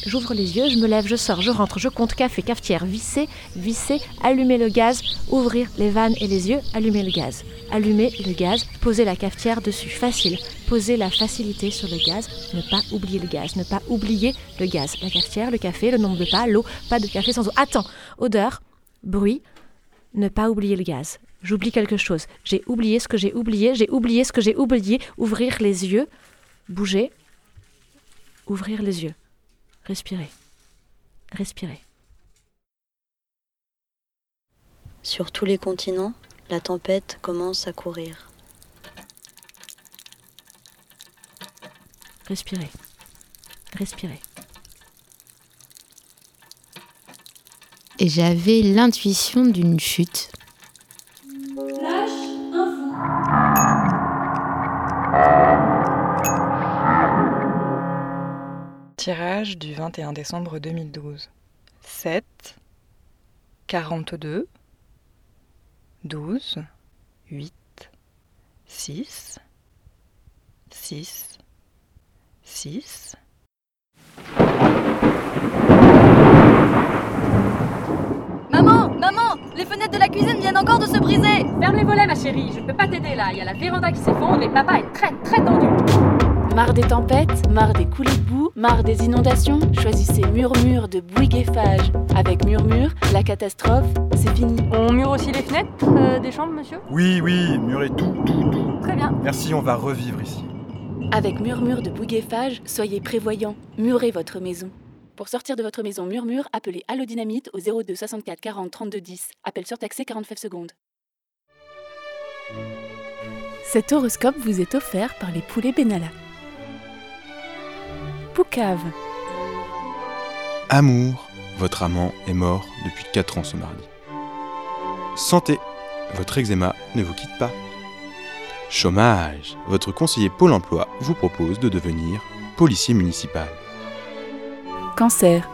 J'ouvre les yeux, je me lève, je sors, je rentre, je compte café, cafetière, visser, visser, allumer le gaz, ouvrir les vannes et les yeux, allumer le gaz. Allumer le gaz, poser la cafetière dessus, facile. Poser la facilité sur le gaz, ne pas oublier le gaz, ne pas oublier le gaz. La cafetière, le café, le nombre de pas, l'eau, pas de café sans eau. Attends, odeur, bruit, ne pas oublier le gaz. J'oublie quelque chose. J'ai oublié ce que j'ai oublié, j'ai oublié ce que j'ai oublié. Ouvrir les yeux, bouger, ouvrir les yeux. Respirez. Respirez. Sur tous les continents, la tempête commence à courir. Respirez. Respirez. Et j'avais l'intuition d'une chute. Tirage du 21 décembre 2012. 7, 42, 12, 8, 6, 6, 6. Maman Les fenêtres de la cuisine viennent encore de se briser Ferme les volets, ma chérie, je ne peux pas t'aider là. Il y a la véranda qui s'effondre et papa est très très tendu. Marre des tempêtes, marre des coulées de boue, marre des inondations Choisissez Murmure de Bouygues. Avec Murmure, la catastrophe, c'est fini. On mure aussi les fenêtres euh, des chambres, monsieur? Oui, oui, murez tout, tout, tout. Très bien. Merci, on va revivre ici. Avec Murmure de Bouygues soyez prévoyants, murez votre maison. Pour sortir de votre maison Murmure, appelez Allo Dynamite au 02 64 40 32 10. Appel surtaxé 49 secondes. Cet horoscope vous est offert par les poulets Benalla. Poucave. Amour, votre amant est mort depuis 4 ans ce mardi. Santé, votre eczéma ne vous quitte pas. Chômage, votre conseiller Pôle emploi vous propose de devenir policier municipal. Cancer.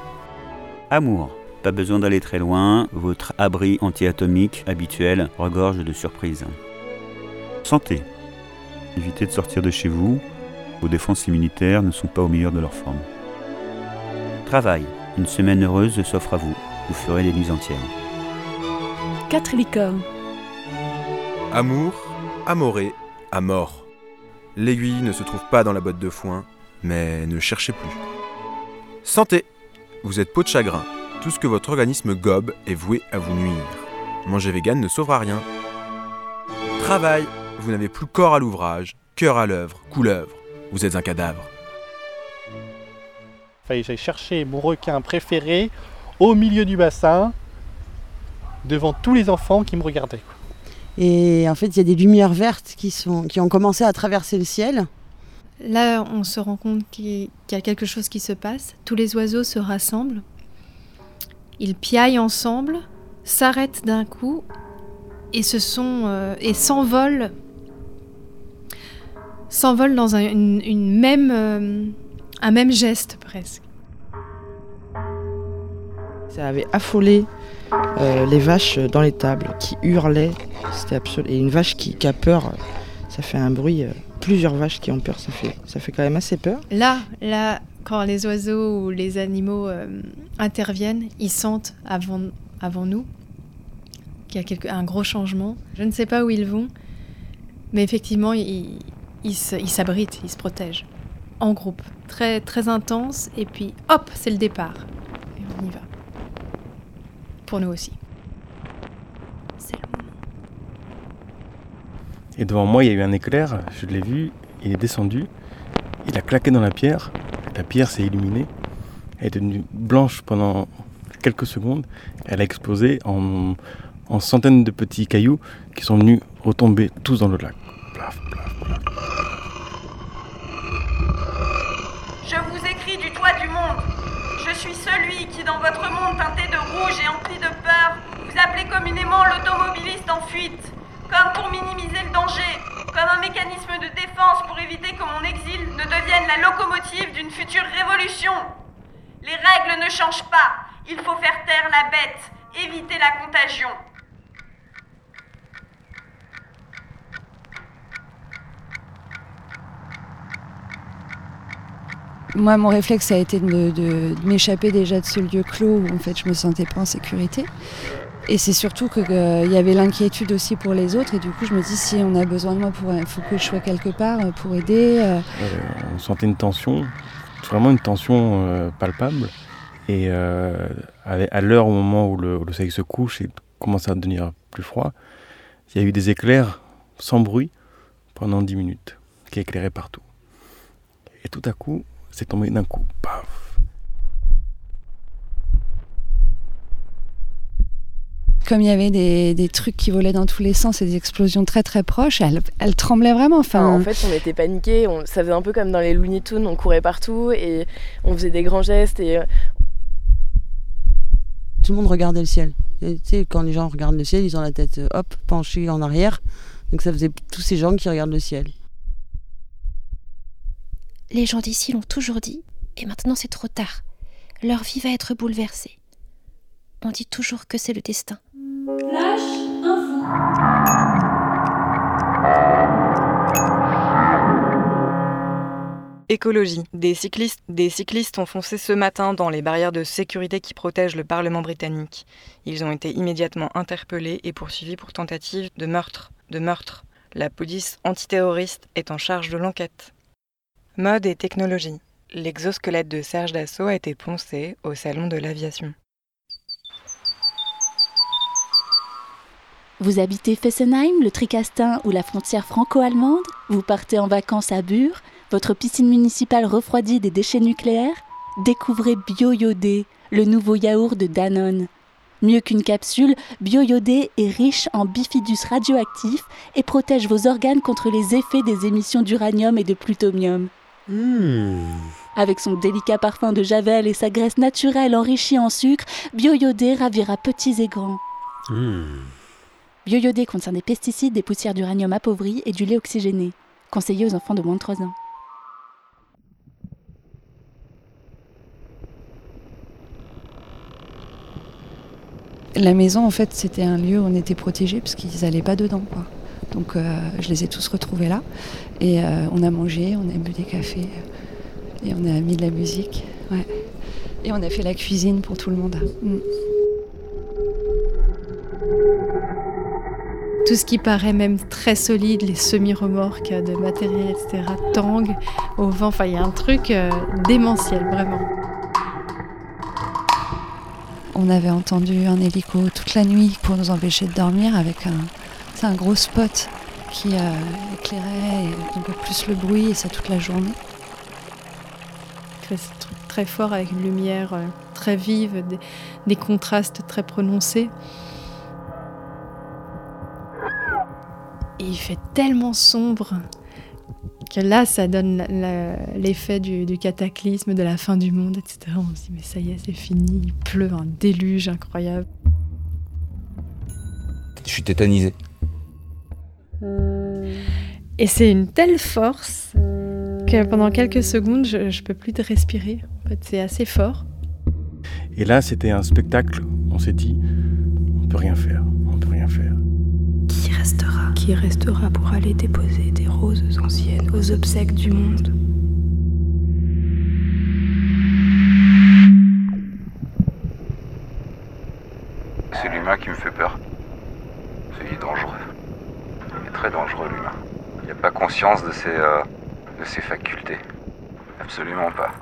Amour. Pas besoin d'aller très loin, votre abri anti-atomique habituel regorge de surprises. Santé. Évitez de sortir de chez vous, vos défenses immunitaires ne sont pas au meilleur de leur forme. Travail. Une semaine heureuse s'offre à vous, vous ferez des nuits entières. 4 licornes. Amour, amoré, à mort. L'aiguille ne se trouve pas dans la botte de foin, mais ne cherchez plus. Santé Vous êtes peau de chagrin. Tout ce que votre organisme gobe est voué à vous nuire. Manger vegan ne sauvera rien. Travail Vous n'avez plus corps à l'ouvrage, cœur à l'œuvre, couleuvre. Vous êtes un cadavre. Fallait que j'aille chercher mon requin préféré au milieu du bassin, devant tous les enfants qui me regardaient. Et en fait, il y a des lumières vertes qui, sont, qui ont commencé à traverser le ciel. Là, on se rend compte qu'il y a quelque chose qui se passe. Tous les oiseaux se rassemblent. Ils piaillent ensemble, s'arrêtent d'un coup et se sont euh, et s'envolent s'envolent dans un, même euh, un même geste presque. Ça avait affolé euh, les vaches dans l'étable qui hurlaient. C'était absolu. Et une vache qui, a peur, ça fait un bruit. Plusieurs vaches qui ont peur, ça fait, ça fait quand même assez peur. Là, là, quand les oiseaux ou les animaux euh, interviennent, ils sentent avant, avant nous qu'il y a quelque- un gros changement. Je ne sais pas où ils vont, mais effectivement, ils ils s'abritent, ils se protègent. En groupe, très, très intense, et puis hop, c'est le départ. Et on y va. Pour nous aussi. Et devant moi, il y a eu un éclair, je l'ai vu, il est descendu, il a claqué dans la pierre, la pierre s'est illuminée, elle est devenue blanche pendant quelques secondes, elle a explosé en, en centaines de petits cailloux qui sont venus retomber tous dans le lac. Je vous écris du toit du monde. Je suis celui qui, dans votre monde teinté de rouge et empli de peur, vous appelez communément l'automobiliste en fuite. Comme pour minimiser le danger, comme un mécanisme de défense pour éviter que mon exil ne devienne la locomotive d'une future révolution. Les règles ne changent pas. Il faut faire taire la bête, éviter la contagion. Moi, mon réflexe a été de, m'échapper déjà de ce lieu clos où en fait je me sentais pas en sécurité. Et c'est surtout qu'il y avait l'inquiétude aussi pour les autres. Et du coup, je me dis si on a besoin de moi, il faut que je sois quelque part euh, pour aider. euh. Euh, on sentait une tension, vraiment une tension euh, palpable. Et euh, à, à l'heure au moment où le, où le soleil se couche et commence à devenir plus froid, il y a eu des éclairs sans bruit pendant 10 minutes, qui éclairaient partout. Et tout à coup, c'est tombé d'un coup. Paf Comme il y avait des, des trucs qui volaient dans tous les sens et des explosions très très proches, elle, elle tremblait vraiment. Enfin, En fait, on était paniqués, on- ça faisait un peu comme dans les Looney Tunes, on courait partout et on faisait des grands gestes et euh, Tout le monde regardait le ciel. Et, tu sais, quand les gens regardent le ciel, ils ont la tête euh, hop penchée en arrière. Donc ça faisait tous ces gens qui regardent le ciel. Les gens d'ici l'ont toujours dit, Et maintenant c'est trop tard. Leur vie va être bouleversée. On dit toujours que c'est le destin. Flash info. Écologie. Des cyclistes, des cyclistes ont foncé ce matin dans les barrières de sécurité qui protègent le Parlement britannique. Ils ont été immédiatement interpellés et poursuivis pour tentative de meurtre. De meurtre. La police antiterroriste est en charge de l'enquête. Mode et technologie. L'exosquelette de Serge Dassault a été poncé au salon de l'aviation. Vous habitez Fessenheim, le Tricastin ou la frontière franco-allemande? Vous partez en vacances à Bure Votre piscine municipale refroidit des déchets nucléaires? Découvrez BioYodé, le nouveau yaourt de Danone. Mieux qu'une capsule, BioYodé est riche en bifidus radioactifs et protège vos organes contre les effets des émissions d'uranium et de plutonium. Avec son délicat parfum de javel et sa graisse naturelle enrichie en sucre, BioYodé ravira petits et grands. BioYodé contient des pesticides, des poussières d'uranium appauvries et du lait oxygéné. Conseillé aux enfants de moins de 3 ans. La maison, en fait, c'était un lieu où on était protégés parce qu'ils n'allaient pas dedans. Quoi. Donc, euh, je les ai tous retrouvés là. Et euh, on a mangé, on a bu des cafés. Et on a mis de la musique. Ouais. Et on a fait la cuisine pour tout le monde. Mm. Tout ce qui paraît même très solide, les semi-remorques de matériel, etc., tangue au vent, enfin il y a un truc euh, démentiel, vraiment. On avait entendu un hélico toute la nuit pour nous empêcher de dormir avec un, gros spot qui euh, éclairait et donc plus le bruit et ça toute la journée. C'est un truc très fort avec une lumière euh, très vive, des, des contrastes très prononcés. Et il fait tellement sombre que là, ça donne l'effet du, du cataclysme, de la fin du monde, etc. On se dit, mais ça y est, c'est fini, il pleut un déluge incroyable. Je suis tétanisé. Et c'est une telle force que pendant quelques secondes, je, je peux plus de respirer. En fait, c'est assez fort. Et là, c'était un spectacle. On s'est dit, on peut rien faire, on peut rien faire. Qui restera Qui restera pour aller déposer des roses anciennes aux obsèques du monde C'est l'humain qui me fait peur. C'est dangereux. Il est très dangereux l'humain. Il n'a pas conscience de ses, euh, de ses facultés. Absolument pas.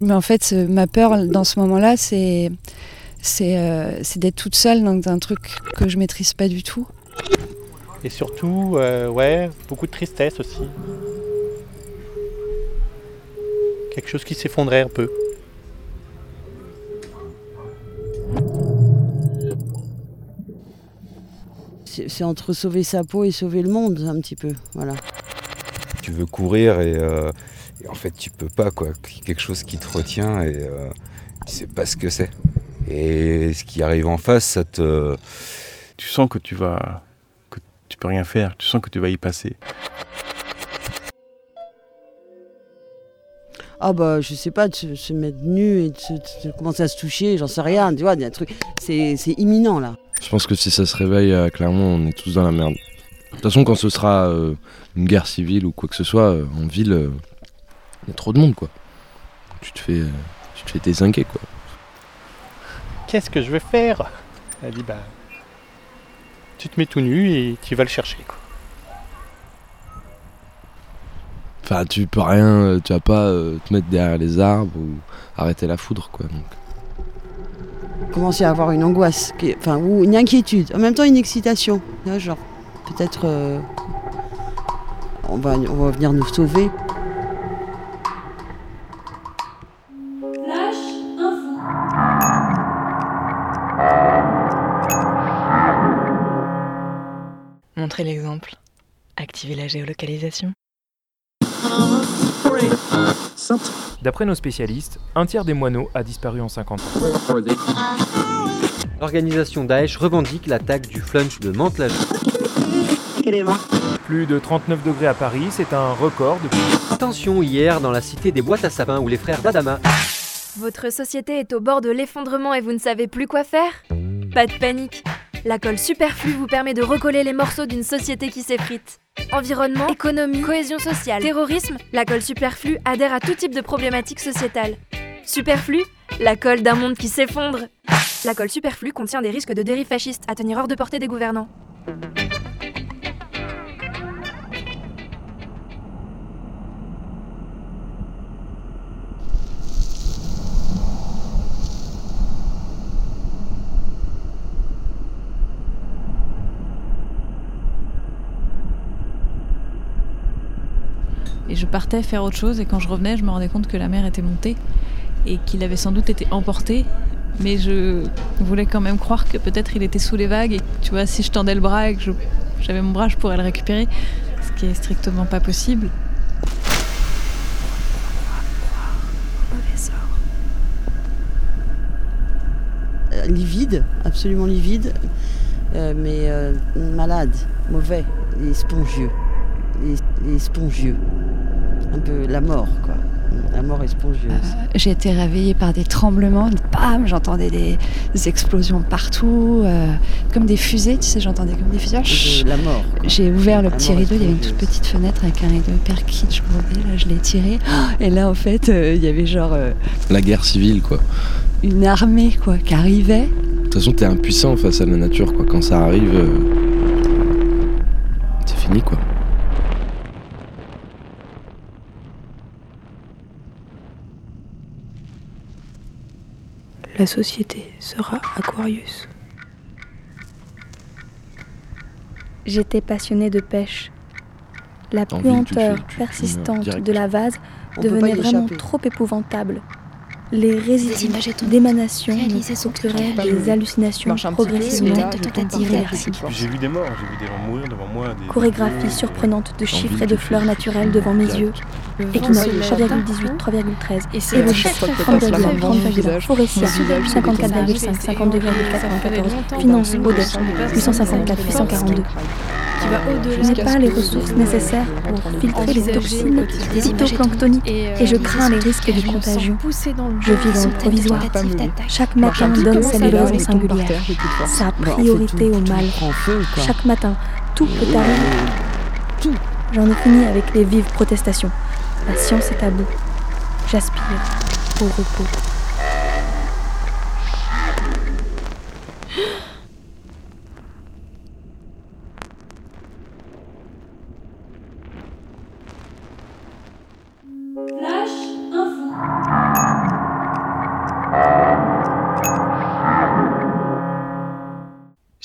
Mais en fait, ce- ma peur dans ce moment-là, c'est c'est euh, c'est d'être toute seule dans un truc que je maîtrise pas du tout. Et surtout, euh, ouais, beaucoup de tristesse aussi. Quelque chose qui s'effondrait un peu. C'est entre sauver sa peau et sauver le monde, un petit peu. Voilà. Tu veux courir et, euh, et en fait tu peux pas quoi. Quelque chose qui te retient et euh, tu sais pas ce que c'est. Et ce qui arrive en face, ça te. Tu sens que tu vas. que tu peux rien faire, tu sens que tu vas y passer. Ah bah je sais pas, de se, se mettre nu et de, se- de commencer à se toucher, j'en sais rien, tu vois, il y a un truc. C'est c'est imminent là. Je pense que si ça se réveille à Clermont, on est tous dans la merde. De toute façon, quand ce sera euh, une guerre civile ou quoi que ce soit, euh, en ville, euh, il y a trop de monde, quoi. Tu te fais, euh, tu te fais désinguer, quoi. Qu'est-ce que je vais faire Elle dit, bah, tu te mets tout nu et tu vas le chercher. Quoi. Enfin, tu peux rien, euh, tu vas pas euh, te mettre derrière les arbres ou arrêter la foudre, quoi. Donc. Commencer à avoir une angoisse, qui enfin, ou une inquiétude, en même temps une excitation. vois, genre, peut-être euh, on, va, on va venir nous sauver. La géolocalisation. D'après nos spécialistes, un tiers des moineaux a disparu en 50 ans. L'organisation Daesh revendique l'attaque du flunch de Mantes-la-Jolie. Plus de 39 degrés à Paris, c'est un record depuis... Attention hier dans la cité des boîtes à sapin où les frères d'Adama. Votre société est au bord de l'effondrement et vous ne savez plus quoi faire? Pas de panique. La colle superflue vous permet de recoller les morceaux d'une société qui s'effrite. Environnement, économie, cohésion sociale, terrorisme, la colle superflue adhère à tout type de problématiques sociétales. Superflu, la colle d'un monde qui s'effondre. La colle superflue contient des risques de dérive fasciste à tenir hors de portée des gouvernants. Et je partais faire autre chose et quand je revenais, je me rendais compte que la mer était montée et qu'il avait sans doute été emporté. Mais je voulais quand même croire que peut-être il était sous les vagues et tu vois, si je tendais le bras et que j'avais mon bras, je pourrais le récupérer, ce qui est strictement pas possible. Euh, livide, absolument livide, euh, mais euh, malade, mauvais, et spongieux. Et, et spongieux. Un peu la mort, quoi. La mort est spongieuse. J'ai été réveillée par des tremblements, bam, j'entendais des, des explosions partout, euh, comme des fusées, tu sais, j'entendais comme des fusées. De la mort. J'ai ouvert le La petit rideau, il y avait une toute petite fenêtre avec un rideau hyper kitsch là je l'ai tiré, et là en fait euh, il y avait genre euh, La guerre civile, quoi. une armée quoi qui arrivait. De toute façon, t'es impuissant face à la nature, quoi. Quand ça arrive, euh, c'est fini, quoi. La société sera Aquarius. J'étais passionnée de pêche. La puanteur persistante de la vase devenait vraiment trop épouvantable. Les résidus d'émanation procuraient des hallucinations progressivement irréversibles. J'ai vu des morts, j'ai vu des gens mourir devant moi. Des Chorégraphie surprenante de chiffres et de fleurs naturelles devant mes yeux. Équinoxe se lève 3,18, 3,13. Et c'est Évolution très, très 30,1, fort. 30,1. Forestia Mon visage, c'est 54,5, des 52,94. Finance, Audet 854, 842. Qui va au-delà Je n'ai pas les ressources nécessaires pour filtrer les toxines des phytoplanctoniques Et, euh, et je crains les risques de contagion. Je vis dans le provisoire. Chaque matin donne sa par singulière. Sa priorité au mal. Chaque matin, tout peut arriver. J'en ai fini avec les vives protestations. La science est à bout. J'aspire au repos.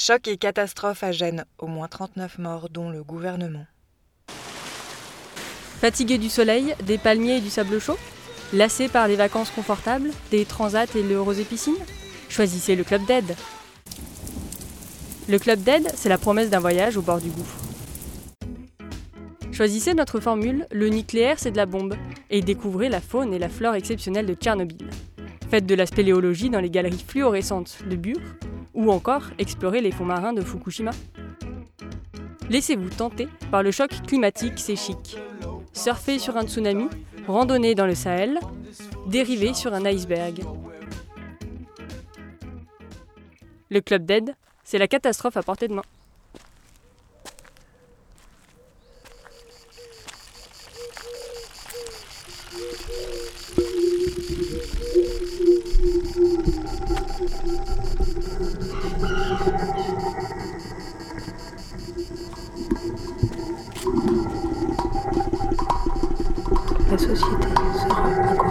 Choc et catastrophe à Gênes, au moins 39 morts, dont le gouvernement. Fatigué du soleil, des palmiers et du sable chaud Lassé par les vacances confortables, des transats et le rosé piscine Choisissez le Club d'Aide. Le Club d'Aide, c'est la promesse d'un voyage au bord du gouffre. Choisissez notre formule, le nucléaire c'est de la bombe, et découvrez la faune et la flore exceptionnelle de Tchernobyl. Faites de la spéléologie dans les galeries fluorescentes de Bure, ou encore explorez les fonds marins de Fukushima. Laissez-vous tenter par le choc climatique, c'est chic. Surfez sur un tsunami, randonnez dans le Sahel, dérivez sur un iceberg. Le club d'aide, c'est la catastrophe à portée de main. Société sera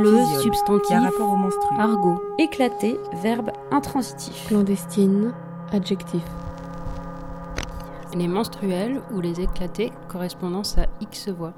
Cavaleuse, Physiole, substantif. qui a rapport au menstru. Argot. Éclaté, verbe intransitif. Clandestine, adjectif. Les menstruels ou les éclatés, correspondance à X voix.